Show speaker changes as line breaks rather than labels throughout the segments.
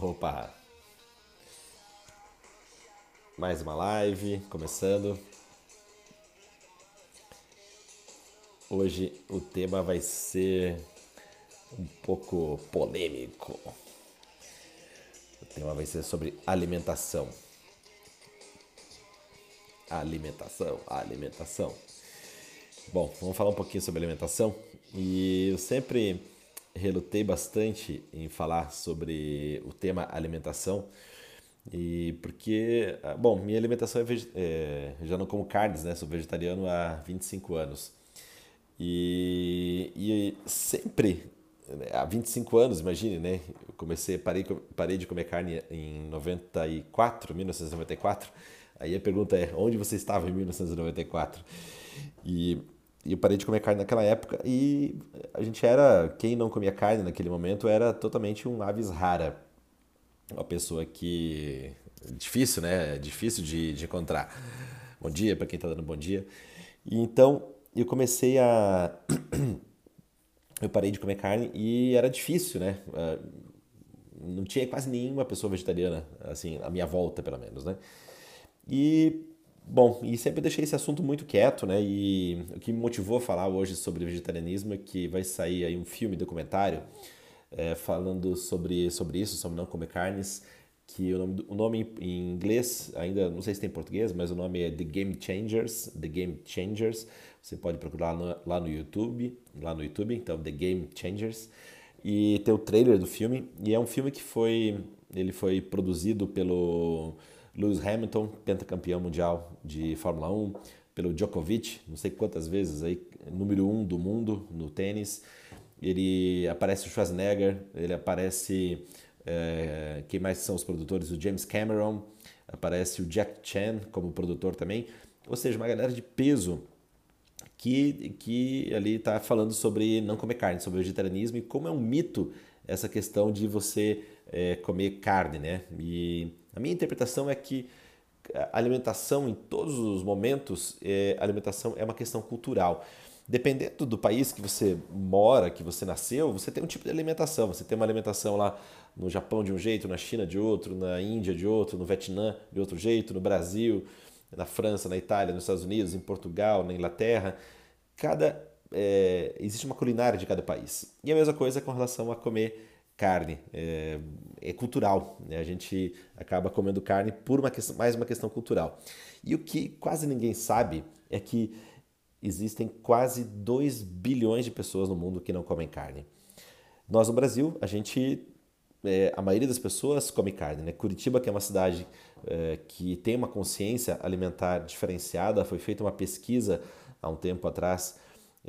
Opa! Mais uma live começando. Hoje o tema vai ser um pouco polêmico. O tema vai ser sobre alimentação. Alimentação, alimentação. Bom, vamos falar um pouquinho sobre alimentação. E eu sempre relutei bastante em falar sobre o tema alimentação. E porque, ah, bom, minha alimentação é, é já não como carnes, né? Sou vegetariano há 25 anos. E, e sempre, há 25 anos, imagine, né? Eu comecei, parei, parei de comer carne em 94, 1994. Aí a pergunta é, onde você estava em 1994? E e eu parei de comer carne naquela época e a gente era, quem não comia carne naquele momento era totalmente um aves rara. Uma pessoa que. Difícil, né? Difícil de, de encontrar. Bom dia para quem está dando bom dia. E então eu comecei a. eu parei de comer carne e era difícil, né? Ah, não tinha quase nenhuma pessoa vegetariana, assim, à minha volta, pelo menos, né? E Bom, e sempre deixei esse assunto muito quieto, né? E o que me motivou a falar hoje sobre vegetarianismo é que vai sair aí um filme documentário é, falando sobre, sobre isso, sobre não comer carnes, que o nome, o nome em inglês, ainda não sei se tem em português, mas o nome é The Game Changers, The Game Changers. Você pode procurar no, lá no YouTube, lá no YouTube, então The Game Changers. E tem o trailer do filme, e é um filme que foi, ele foi produzido pelo Lewis Hamilton, pentacampeão mundial de Fórmula 1, pelo Djokovic, não sei quantas vezes aí, número um do mundo no tênis. Ele aparece o Schwarzenegger, ele aparece é, quem mais são os produtores? O James Cameron, aparece o Jack Chan como produtor também. Ou seja, uma galera de peso que, que ali está falando sobre não comer carne, sobre vegetarianismo e como é um mito essa questão de você é, comer carne, né? E a minha interpretação é que a alimentação em todos os momentos, é, alimentação é uma questão cultural. Dependendo do país que você mora, que você nasceu, você tem um tipo de alimentação. Você tem uma alimentação lá no Japão de um jeito, na China de outro, na Índia de outro, no Vietnã de outro jeito, no Brasil, na França, na Itália, nos Estados Unidos, em Portugal, na Inglaterra. Cada é, existe uma culinária de cada país. E a mesma coisa com relação a comer carne. É, é cultural. Né? A gente acaba comendo carne por uma questão, mais uma questão cultural. E o que quase ninguém sabe é que existem quase 2 bilhões de pessoas no mundo que não comem carne. Nós no Brasil, a gente é, a maioria das pessoas come carne. Né? Curitiba, que é uma cidade é, que tem uma consciência alimentar diferenciada, foi feita uma pesquisa há um tempo atrás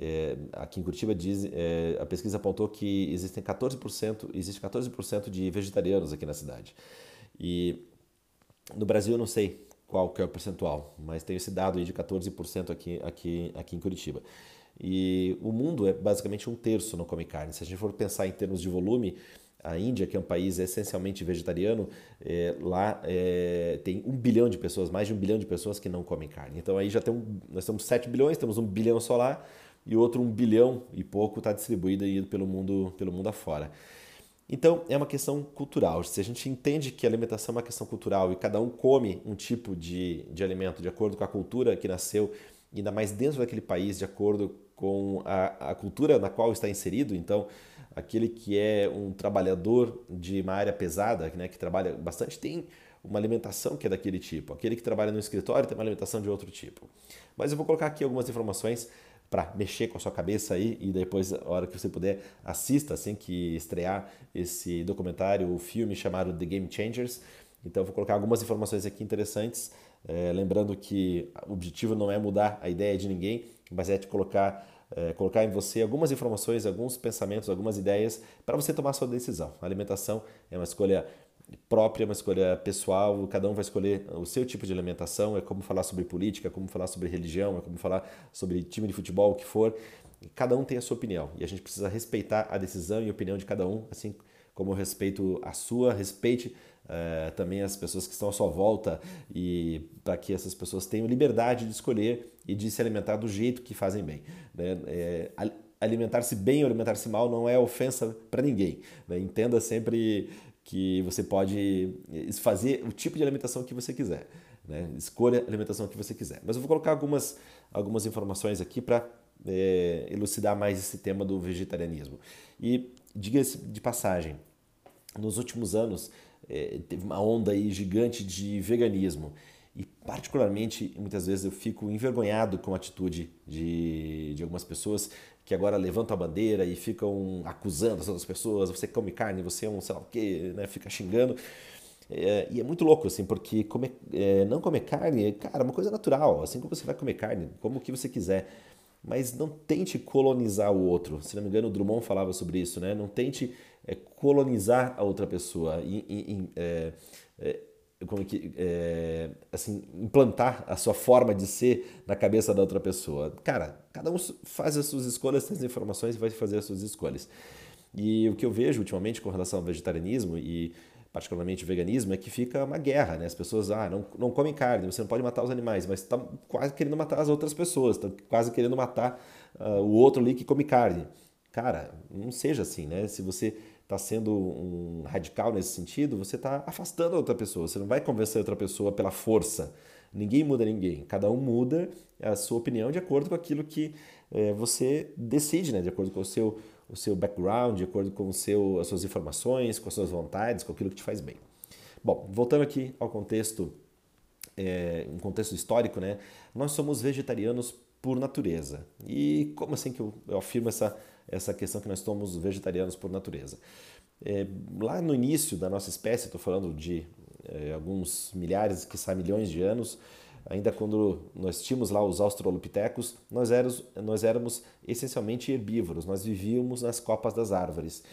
é, aqui em Curitiba diz, é, a pesquisa apontou que existem 14%, existe 14% de vegetarianos aqui na cidade. E no Brasil eu não sei qual que é o percentual, mas tem esse dado aí de 14% aqui, aqui, aqui em Curitiba. E o mundo é basicamente um terço não come carne. Se a gente for pensar em termos de volume, a Índia, que é um país essencialmente vegetariano, é, lá é, tem um bilhão de pessoas, mais de um bilhão de pessoas que não comem carne. Então aí já tem um, nós temos 7 bilhões, temos um bilhão lá, e outro um bilhão e pouco está distribuído aí pelo mundo, pelo mundo afora. Então, é uma questão cultural. Se a gente entende que a alimentação é uma questão cultural e cada um come um tipo de, de alimento de acordo com a cultura que nasceu, ainda mais dentro daquele país, de acordo com a, a cultura na qual está inserido, então, aquele que é um trabalhador de uma área pesada, né, que trabalha bastante, tem uma alimentação que é daquele tipo. Aquele que trabalha no escritório tem uma alimentação de outro tipo. Mas eu vou colocar aqui algumas informações para mexer com a sua cabeça aí e depois, a hora que você puder, assista assim que estrear esse documentário, o filme chamado The Game Changers. Então, vou colocar algumas informações aqui interessantes, é, lembrando que o objetivo não é mudar a ideia de ninguém, mas é te colocar, é, colocar em você algumas informações, alguns pensamentos, algumas ideias para você tomar sua decisão. A alimentação é uma escolha própria, uma escolha pessoal, cada um vai escolher o seu tipo de alimentação, é como falar sobre política, é como falar sobre religião, é como falar sobre time de futebol, o que for. Cada um tem a sua opinião e a gente precisa respeitar a decisão e a opinião de cada um, assim como eu respeito a sua, respeite uh, também as pessoas que estão à sua volta e para que essas pessoas tenham liberdade de escolher e de se alimentar do jeito que fazem bem. Né? É, alimentar-se bem ou alimentar-se mal não é ofensa para ninguém. Né? Entenda sempre que você pode fazer o tipo de alimentação que você quiser. Né? Escolha a alimentação que você quiser. Mas eu vou colocar algumas, algumas informações aqui para é, elucidar mais esse tema do vegetarianismo. E diga-se de passagem, nos últimos anos é, teve uma onda aí gigante de veganismo. E particularmente, muitas vezes eu fico envergonhado com a atitude de, de algumas pessoas que agora levantam a bandeira e ficam acusando as outras pessoas, você come carne, você é um sei lá o quê, né? fica xingando. É, e é muito louco, assim, porque comer, é, não comer carne, cara, é uma coisa natural. Assim como você vai comer carne, como o que você quiser. Mas não tente colonizar o outro. Se não me engano, o Drummond falava sobre isso, né? Não tente é, colonizar a outra pessoa. E, e, é, é, como que, é, assim, implantar a sua forma de ser na cabeça da outra pessoa. Cara, cada um faz as suas escolhas, tem as informações e vai fazer as suas escolhas. E o que eu vejo ultimamente com relação ao vegetarianismo e particularmente veganismo é que fica uma guerra, né? As pessoas, ah, não, não comem carne, você não pode matar os animais, mas está quase querendo matar as outras pessoas, está quase querendo matar uh, o outro ali que come carne. Cara, não seja assim, né? Se você está sendo um radical nesse sentido, você está afastando a outra pessoa. Você não vai convencer a outra pessoa pela força. Ninguém muda ninguém. Cada um muda a sua opinião de acordo com aquilo que é, você decide, né? de acordo com o seu, o seu background, de acordo com o seu, as suas informações, com as suas vontades, com aquilo que te faz bem. Bom, voltando aqui ao contexto, é, um contexto histórico, né? nós somos vegetarianos por natureza. E como assim que eu, eu afirmo essa essa questão que nós somos vegetarianos por natureza. É, lá no início da nossa espécie, estou falando de é, alguns milhares, que milhões de anos, ainda quando nós tínhamos lá os australopitecos, nós éramos, nós éramos essencialmente herbívoros, nós vivíamos nas copas das árvores.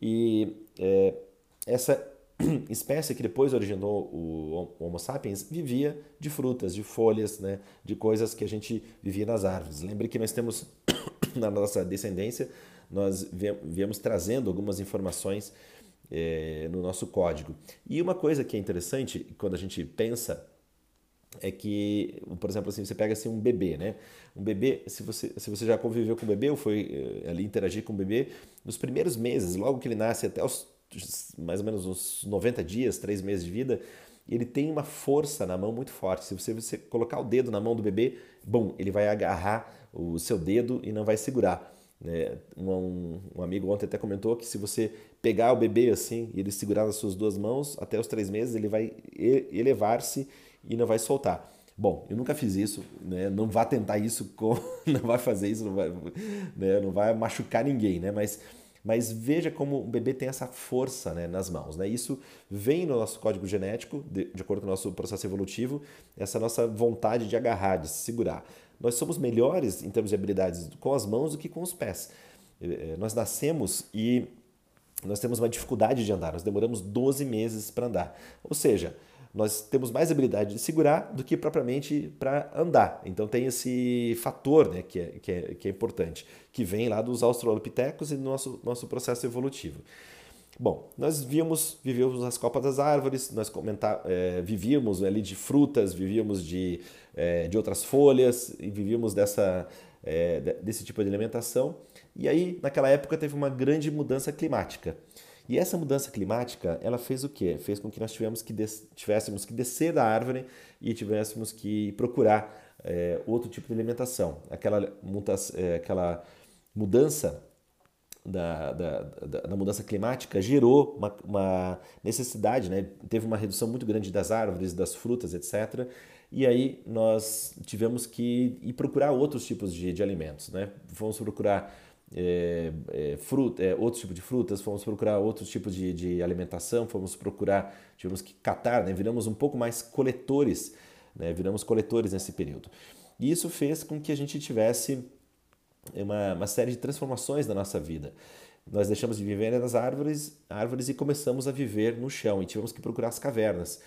E é, essa espécie que depois originou o Homo sapiens vivia de frutas, de folhas, né, de coisas que a gente vivia nas árvores. Lembre que nós temos na nossa descendência, nós viemos trazendo algumas informações é, no nosso código. E uma coisa que é interessante quando a gente pensa é que, por exemplo, assim, você pega assim, um bebê, né? Um bebê, se você, se você já conviveu com o bebê ou foi é, ali interagir com o bebê, nos primeiros meses, logo que ele nasce até os mais ou menos uns 90 dias, 3 meses de vida, ele tem uma força na mão muito forte. Se você, você colocar o dedo na mão do bebê, bom, ele vai agarrar o seu dedo e não vai segurar. Né? Um, um, amigo ontem até comentou que se você pegar o bebê assim e ele segurar nas suas duas mãos, até os três meses ele vai elevar-se e não vai soltar. Bom, eu nunca fiz isso, né? não vá tentar isso, com, não vai fazer isso, não vai, né? não vai machucar ninguém, né? mas mas veja como o bebê tem essa força né, nas mãos. Né? Isso vem no nosso código genético, de, de, acordo com o nosso processo evolutivo, essa nossa vontade de agarrar, de se segurar. Nós somos melhores em termos de habilidades com as mãos do que com os pés. É, nós nascemos e nós temos uma dificuldade de andar, nós demoramos 12 meses para andar. Ou seja, nós temos mais habilidade de segurar do que propriamente para andar. Então tem esse fator né, que, é, que, é, que é importante, que vem lá dos australopitecos e do nosso, nosso processo evolutivo. Bom, nós víamos, vivíamos nas copas das árvores, nós comentar, é, vivíamos ali de frutas, vivíamos de, é, de outras folhas e vivíamos dessa, é, desse tipo de alimentação. E aí, naquela época, teve uma grande mudança climática. E essa mudança climática, ela fez o quê? Fez com que nós tivemos que tivéssemos que descer da árvore e tivéssemos que procurar é, outro tipo de alimentação. Aquela, é, aquela mudança da, da, da, da, mudança climática gerou uma, uma, necessidade, né? teve uma redução muito grande das árvores, das frutas, etc. E aí nós tivemos que ir procurar outros tipos de, de alimentos. Né? Vamos procurar é, é, fruta, é, outros tipos de frutas, fomos procurar outros tipos de, de alimentação, fomos procurar, tivemos que catar, né? viramos um pouco mais coletores, né? viramos coletores nesse período. E isso fez com que a gente tivesse uma, uma série de transformações na nossa vida. Nós deixamos de viver nas árvores, árvores e começamos a viver no chão e tivemos que procurar as cavernas.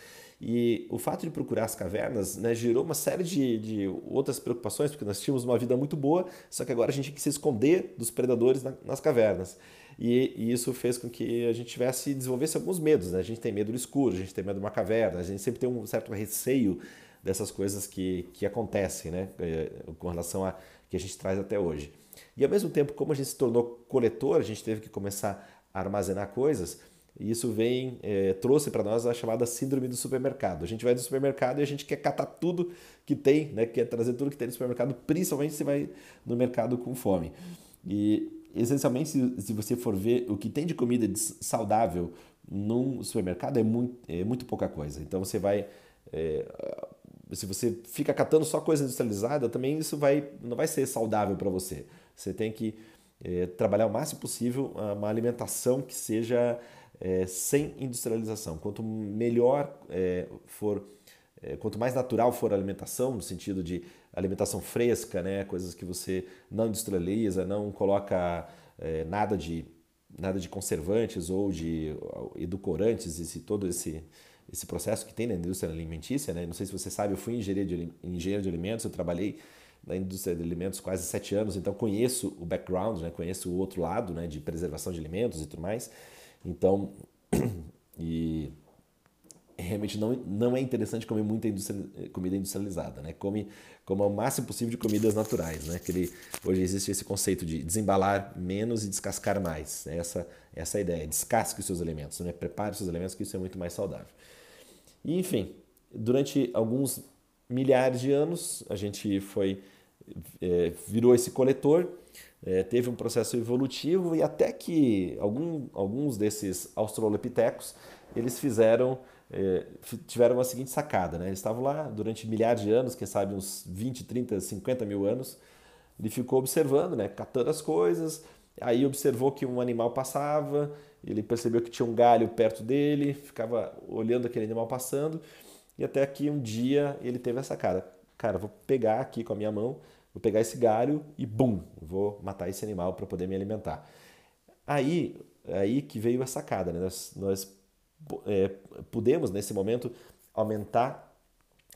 E o fato de procurar as cavernas né, gerou uma série de, de, outras preocupações, porque nós tínhamos uma vida muito boa, só que agora a gente tinha que se esconder dos predadores na, nas cavernas. E, e, isso fez com que a gente tivesse desenvolvesse alguns medos. Né? A gente tem medo do escuro, a gente tem medo de uma caverna, a gente sempre tem um certo receio dessas coisas que, que acontecem né? Eh, com relação a que a gente traz até hoje. E ao mesmo tempo, como a gente se tornou coletor, a gente teve que começar a armazenar coisas E isso vem, é, trouxe para nós a chamada síndrome do supermercado. A gente vai no supermercado e a gente quer catar tudo que tem, né? quer trazer tudo que tem no supermercado, principalmente se vai no mercado com fome. E essencialmente, se, se você for ver o que tem de comida saudável num supermercado, é muito, é muito pouca coisa. Então você vai. É, se você fica catando só coisa industrializada, também isso vai, não vai ser saudável para você. Você tem que é, trabalhar o máximo possível uma alimentação que seja é, sem industrialização. Quanto melhor é, for, é, quanto mais natural for a alimentação, no sentido de alimentação fresca, né, coisas que você não industrializa, não coloca é, nada de nada de conservantes ou de edulcorantes, esse todo esse esse processo que tem na indústria alimentícia, né? Não sei se você sabe, eu fui engenheiro de, engenheiro de alimentos, eu trabalhei na indústria de alimentos quase sete anos, então conheço o background, né? conheço o outro lado né? de preservação de alimentos e tudo mais. Então, e realmente não, não é interessante comer muita comida industrializada, né? Come, coma o máximo possível de comidas naturais, né? Aquele, hoje existe esse conceito de desembalar menos e descascar mais. Né? Essa, essa é ideia. Descasque os seus alimentos, né? prepare os seus alimentos, que isso é muito mais saudável. E, enfim, durante alguns milhares de anos, a gente foi é, virou esse coletor, é, teve um processo evolutivo e até que algum, alguns desses australopitecos eles fizeram é, tiveram a seguinte sacada, né? Eles lá durante milhares de anos, quem sabe uns 20, 30, 50 mil anos. Ele ficou observando, né? Catando as coisas. Aí observou que um animal passava, ele percebeu que tinha um galho perto dele, ficava olhando aquele animal passando. E até que um dia ele teve essa cara. Cara, vou pegar aqui com a minha mão, vou pegar esse galho e bum, vou matar esse animal para poder me alimentar. Aí, aí que veio a sacada, né? Nós, nós é, pudemos, nesse momento, aumentar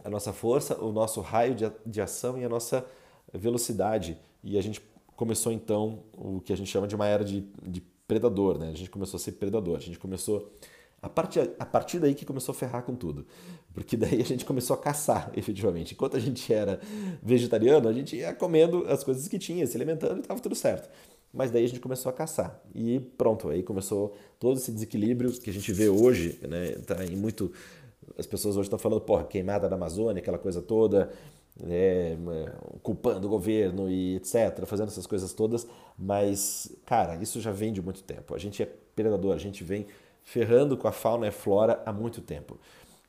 a nossa força, o nosso raio de, de ação e a nossa velocidade. E a gente começou, então, o que a gente chama de uma era de, de predador. Né? A gente começou a ser predador. A gente começou... A partir, a partir daí que começou a ferrar com tudo. Porque daí a gente começou a caçar, efetivamente. Enquanto a gente era vegetariano, a gente ia comendo as coisas que tinha, se alimentando e estava tudo certo mas daí a gente começou a caçar. E pronto, aí começou todo esse desequilíbrio que a gente vê hoje, né? Tá em muito as pessoas hoje estão falando, porra, queimada da Amazônia, aquela coisa toda, é, culpando o governo e etc, fazendo essas coisas todas, mas, cara, isso já vem de muito tempo. A gente é predador, a gente vem ferrando com a fauna e a flora há muito tempo.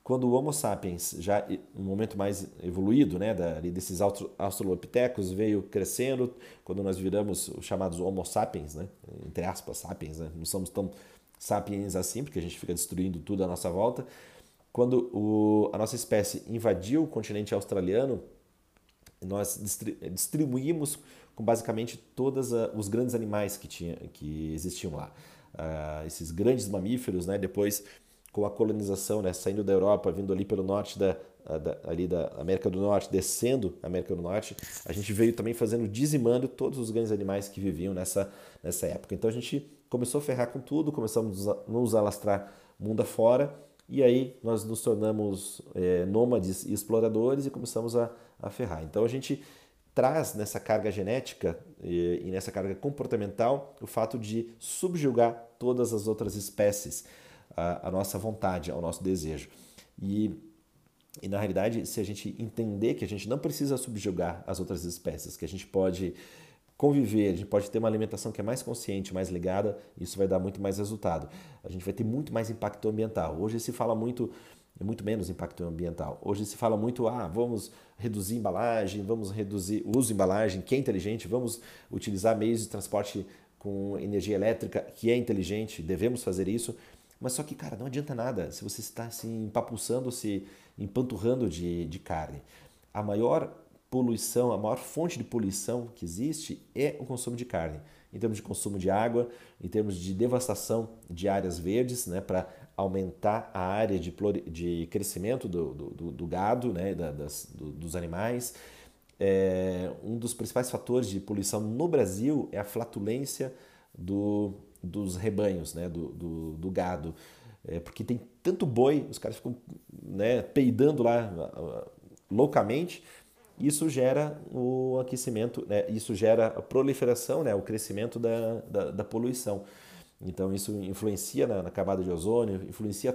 Quando o Homo sapiens, já no momento mais evoluído, né, desses australopitecos, veio crescendo, quando nós viramos os chamados Homo sapiens, né, entre aspas, sapiens, né, não somos tão sapiens assim, porque a gente fica destruindo tudo à nossa volta. Quando o, a nossa espécie invadiu o continente australiano, nós distribuímos com basicamente todos os grandes animais que, tinha, que existiam lá. Uh, esses grandes mamíferos, né, depois com a colonização, né, saindo da Europa, vindo ali pelo norte da, da, ali da América do Norte, descendo a América do Norte, a gente veio também fazendo, dizimando todos os grandes animais que viviam nessa, nessa época. Então a gente começou a ferrar com tudo, começamos a nos alastrar mundo afora, e aí nós nos tornamos é, nômades e exploradores e começamos a, a ferrar. Então a gente traz nessa carga genética e, nessa carga comportamental o fato de subjugar todas as outras espécies a, a nossa vontade, ao nosso desejo. E, e na realidade, se a gente entender que a gente não precisa subjugar as outras espécies, que a gente pode conviver, a gente pode ter uma alimentação que é mais consciente, mais ligada, isso vai dar muito mais resultado. A gente vai ter muito mais impacto ambiental. Hoje se fala muito muito menos impacto ambiental. Hoje se fala muito, ah, vamos reduzir embalagem, vamos reduzir o uso de embalagem, que é inteligente, vamos utilizar meios de transporte com energia elétrica, que é inteligente, devemos fazer isso. Mas só que, cara, não adianta nada se você está se empapuçando, se empanturrando de, de carne. A maior poluição, a maior fonte de poluição que existe é o consumo de carne. Em termos de consumo de água, em termos de devastação de áreas verdes, né, para aumentar a área de, de crescimento do, do, do gado, né, da, das, do, dos animais. É, um dos principais fatores de poluição no Brasil é a flatulência do, dos rebanhos, né, do gado. É, porque tem tanto boi, os caras ficam né, peidando lá loucamente, isso gera o aquecimento, né, isso gera a proliferação, né, o crescimento da, da, da, poluição. Então isso influencia na, na camada de ozônio, influencia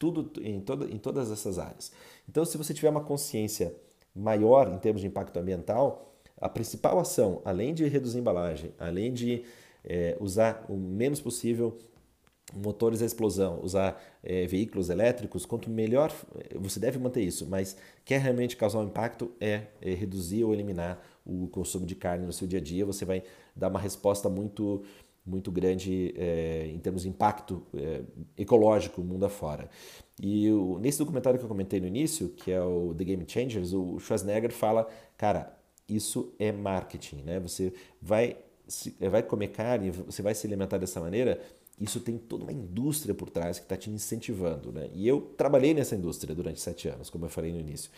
tudo em, toda, em todas essas áreas. Então, se você tiver uma consciência maior em termos de impacto ambiental, a principal ação, além de reduzir embalagem, além de é, usar o menos possível motores a explosão, usar é, veículos elétricos, quanto melhor você deve manter isso, mas quer realmente causar um impacto é, é, reduzir ou eliminar o consumo de carne no seu dia a dia. Você vai dar uma resposta muito muito grande é, em termos de impacto é, ecológico mundo afora. E o, nesse documentário que eu comentei no início, que é o The Game Changers, o Schwarzenegger fala, cara, isso é marketing, né? Você vai vai comer carne, você vai se alimentar dessa maneira, isso tem toda uma indústria por trás que está te incentivando. Né? E eu trabalhei nessa indústria durante sete anos, como eu falei no início.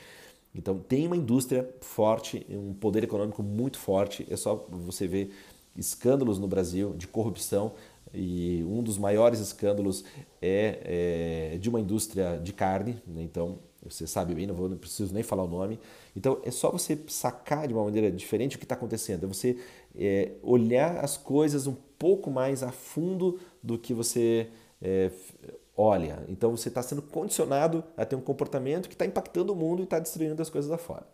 Então tem uma indústria forte, um poder econômico muito forte. É só você ver escândalos no Brasil de corrupção e um dos maiores escândalos é, é de uma indústria de carne. Né? Então você sabe bem, não, vou, não preciso nem falar o nome. Então é só você sacar de uma maneira diferente o que está acontecendo. É você é, olhar as coisas um pouco mais a fundo do que você é, olha. Então você está sendo condicionado a ter um comportamento que está impactando o mundo e está destruindo as coisas lá fora.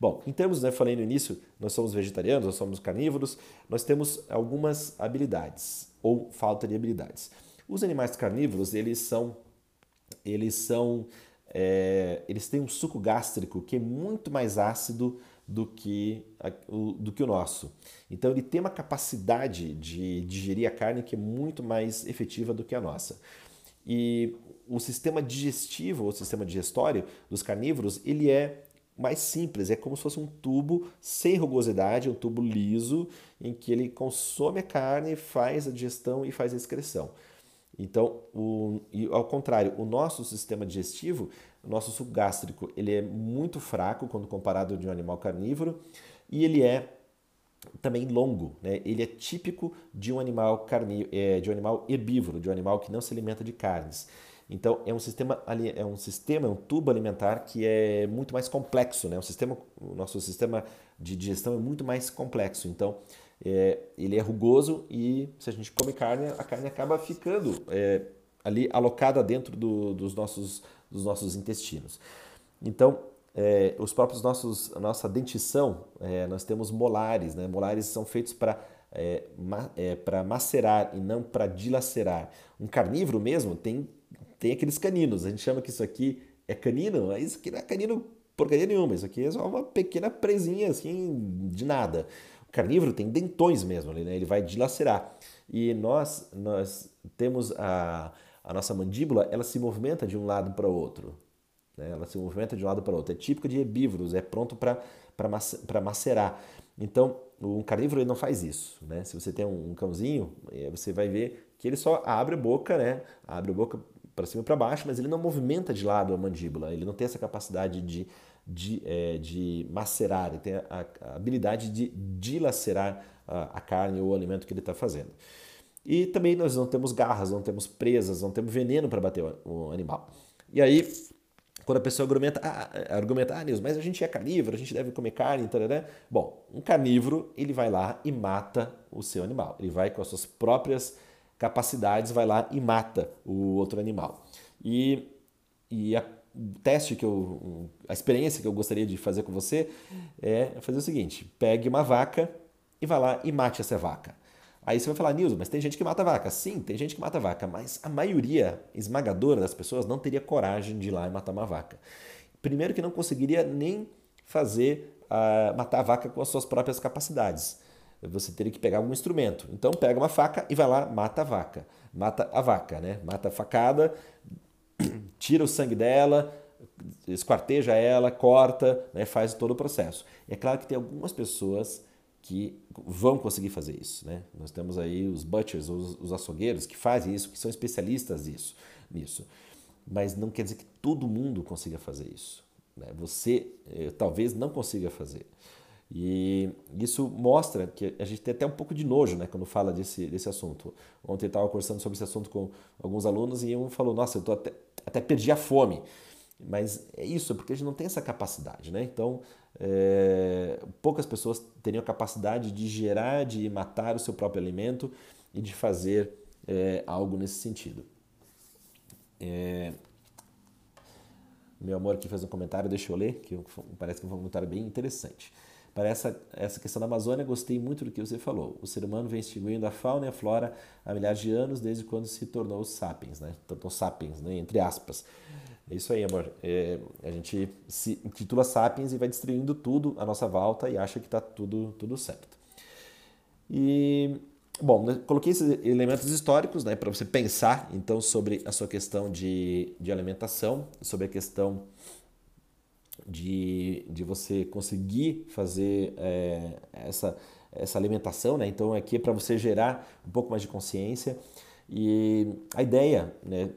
Bom, em termos, né, falei no início, nós somos vegetarianos, nós somos carnívoros, nós temos algumas habilidades ou falta de habilidades. Os animais carnívoros, eles são, eles são é, eles têm um suco gástrico que é muito mais ácido do que, do que o nosso. Então ele tem uma capacidade de digerir a carne que é muito mais efetiva do que a nossa. E o sistema digestivo, ou sistema digestório dos carnívoros, ele é mais simples, é como se fosse um tubo sem rugosidade, um tubo liso, em que ele consome a carne, faz a digestão e faz a excreção. Então, o, e ao contrário, o nosso sistema digestivo, o nosso suco gástrico, ele é muito fraco quando comparado de um animal carnívoro e ele é também longo, né? Ele é típico de um animal carní é, de um animal herbívoro, de um animal que não se alimenta de carnes. Então é um sistema é um sistema, é um tubo alimentar que é muito mais complexo, né? O sistema, o nosso sistema de digestão é muito mais complexo. Então é, ele é rugoso e se a gente come carne, a carne acaba ficando é, ali alocada dentro do, dos, nossos, dos nossos intestinos. Então, é, os próprios nossos, nossa dentição, é, nós temos molares, né? Molares são feitos para é, ma, é, para macerar e não para dilacerar. Um carnívoro mesmo tem, tem aqueles caninos. A gente chama que isso aqui é canino, mas isso aqui não é canino porcaria nenhuma. Isso aqui é só uma pequena presinha assim de nada carnívoro tem dentões mesmo, né? ele vai dilacerar. E nós, nós temos a, a nossa mandíbula, ela se movimenta de um lado para o outro. Né? Ela se movimenta de um lado para o outro. É típico de herbívoros, é pronto para macerar. Então, um carnívoro ele não faz isso. Né? Se você tem um, um cãozinho, eh, você vai ver que ele só abre a boca, né? abre a boca para cima e para baixo, mas ele não movimenta de lado a mandíbula, ele não tem essa capacidade de de, é, de macerar, ele tem a, a habilidade de dilacerar a, a, carne ou o alimento que ele está fazendo. E também nós não temos garras, não temos presas, não temos veneno para bater o, o, animal. E aí, quando a pessoa argumenta, ah, argumenta, ah, Nils, mas a gente é carnívoro, a gente deve comer carne, tarará. bom, um carnívoro, ele vai lá e mata o seu animal. Ele vai com as suas próprias capacidades, vai lá e mata o outro animal. E, e a teste que eu, a experiência que eu gostaria de fazer com você é fazer o seguinte: pegue uma vaca e vá lá e mate essa vaca. Aí você vai falar, Nilson, mas tem gente que mata vaca. Sim, tem gente que mata vaca, mas a maioria esmagadora das pessoas não teria coragem de ir lá e matar uma vaca. Primeiro que não conseguiria nem fazer uh, matar a vaca com as suas próprias capacidades. Você teria que pegar algum instrumento. Então pega uma faca e vai lá, mata a vaca. Mata a vaca, né? Mata a facada, tira o sangue dela, esquarteja ela, corta, né, faz todo o processo. É claro que tem algumas pessoas que vão conseguir fazer isso. Né? Nós temos aí os butchers, os, os açougueiros que fazem isso, que são especialistas nisso, nisso. Mas não quer dizer que todo mundo consiga fazer isso. Né? Você eh, talvez não consiga fazer. E isso mostra que a gente tem até um pouco de nojo né, quando fala desse, desse assunto. Ontem eu estava conversando sobre esse assunto com alguns alunos e um falou: Nossa, eu tô até, até perdi a fome. Mas é isso, porque a gente não tem essa capacidade. Né? Então, é, poucas pessoas teriam a capacidade de gerar, de matar o seu próprio alimento e de fazer é, algo nesse sentido. É... Meu amor aqui fez um comentário, deixa eu ler, que parece que foi um comentário bem interessante. Para essa, essa questão da Amazônia, gostei muito do que você falou. O ser humano vem extinguindo a fauna e a flora há milhares de anos, desde quando se tornou os sapiens, né? Tornou sapiens, né? entre aspas. É isso aí, amor. É, a gente se intitula sapiens e vai destruindo tudo à nossa volta e acha que está tudo, tudo certo. E, bom, né, coloquei esses elementos históricos né, para você pensar, então, sobre a sua questão de, de alimentação, sobre a questão de, de você conseguir fazer é, essa, essa alimentação, né? Então aqui é para você gerar um pouco mais de consciência. E a ideia, né,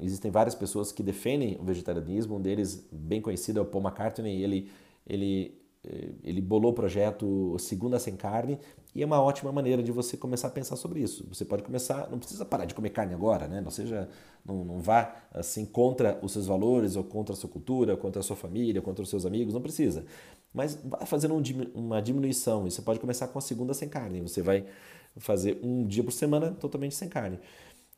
existem várias pessoas que defendem o vegetarianismo, um deles bem conhecido é o Paul McCartney, ele, ele, eh, ele bolou o projeto Segunda Sem Carne e é uma ótima maneira de você começar a pensar sobre isso. Você pode começar, não precisa parar de comer carne agora, né? Não seja, não, não vá assim contra os seus valores ou contra a sua cultura, contra a sua família, contra os seus amigos, não precisa. Mas vá fazendo um, uma diminuição. E você pode começar com a segunda sem carne. Você vai fazer um dia por semana totalmente sem carne.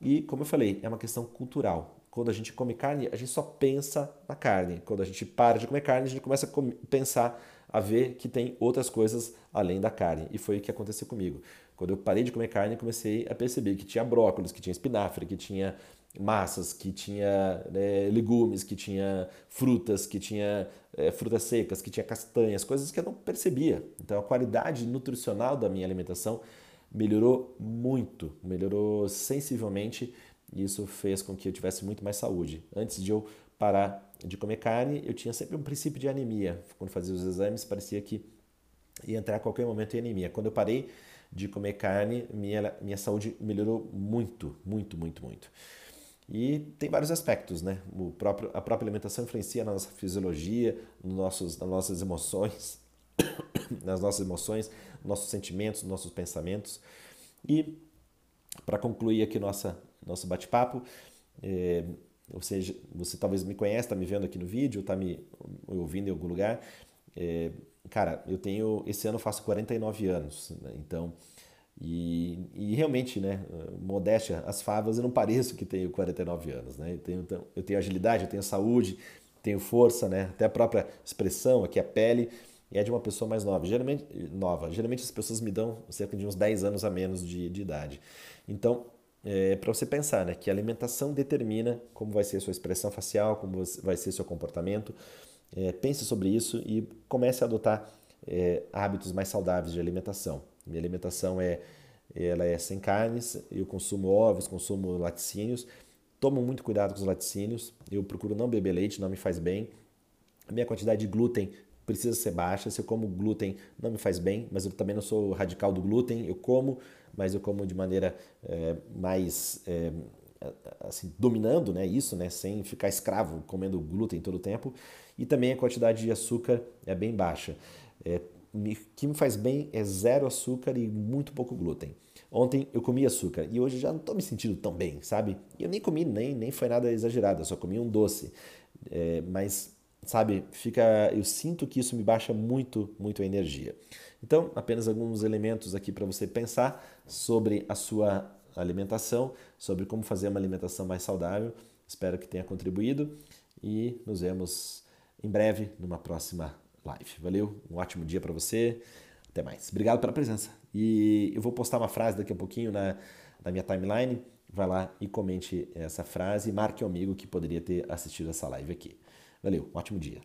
E como eu falei, é uma questão cultural. Quando a gente come carne, a gente só pensa na carne. Quando a gente para de comer carne, a gente começa a pensar a ver que tem outras coisas além da carne. E foi o que aconteceu comigo. Quando eu parei de comer carne, comecei a perceber que tinha brócolis, que tinha espinafre, que tinha massas, que tinha né, legumes, que tinha frutas, que tinha é, frutas secas, que tinha castanhas, coisas que eu não percebia. Então a qualidade nutricional da minha alimentação melhorou muito, melhorou sensivelmente e isso fez com que eu tivesse muito mais saúde. Antes de eu parar de comer carne, eu tinha sempre um princípio de anemia. Quando fazia os exames, parecia que ia entrar a qualquer momento em anemia. Quando eu parei de comer carne, minha, minha saúde melhorou muito, muito, muito, muito. E tem vários aspectos, né? O próprio, a própria alimentação influencia na nossa fisiologia, nos nossos, nas nossas emoções, nas nossas emoções, nossos sentimentos, nossos pensamentos. E para concluir aqui nossa nosso bate-papo, é, ou seja, você talvez me conhece, está me vendo aqui no vídeo, está me ouvindo em algum lugar. É, cara, eu tenho. Esse ano eu faço 49 anos, né? então. E, e, realmente, né, modéstia, as favas, eu não pareço que tenho 49 anos, né? Eu tenho, então, eu tenho agilidade, eu tenho saúde, tenho força, né? Até a própria expressão, aqui a pele, é de uma pessoa mais nova. Geralmente, nova. Geralmente as pessoas me dão cerca de uns 10 anos a menos de, de idade. Então, é, para você pensar né, que a alimentação determina como vai ser a sua expressão facial, como vai ser seu comportamento. É, pense sobre isso e comece a adotar é, hábitos mais saudáveis de alimentação. Minha alimentação é, ela é sem carnes, eu consumo ovos, consumo laticínios, tomo muito cuidado com os laticínios, eu procuro não beber leite, não me faz bem. A minha quantidade de glúten precisa ser baixa. Se eu como glúten, não me faz bem, mas eu também não sou radical do glúten. Eu como, mas eu como de maneira é, mais é, assim, dominando né, isso, né, sem ficar escravo comendo glúten todo o tempo. E também a quantidade de açúcar é bem baixa. É, o que me faz bem é zero açúcar e muito pouco glúten. Ontem eu comi açúcar e hoje já não estou me sentindo tão bem, sabe? E eu nem comi, nem, nem foi nada exagerado, eu só comi um doce. É, mas sabe, fica, eu sinto que isso me baixa muito, muito a energia. Então, apenas alguns elementos aqui para você pensar sobre a sua alimentação, sobre como fazer uma alimentação mais saudável. Espero que tenha contribuído e nos vemos em breve numa próxima live. Valeu, um ótimo dia para você. Até mais. Obrigado pela presença. E eu vou postar uma frase daqui a pouquinho na, na minha timeline. Vai lá e comente essa frase e marque um amigo que poderia ter assistido essa live aqui. Valeu, um ótimo dia.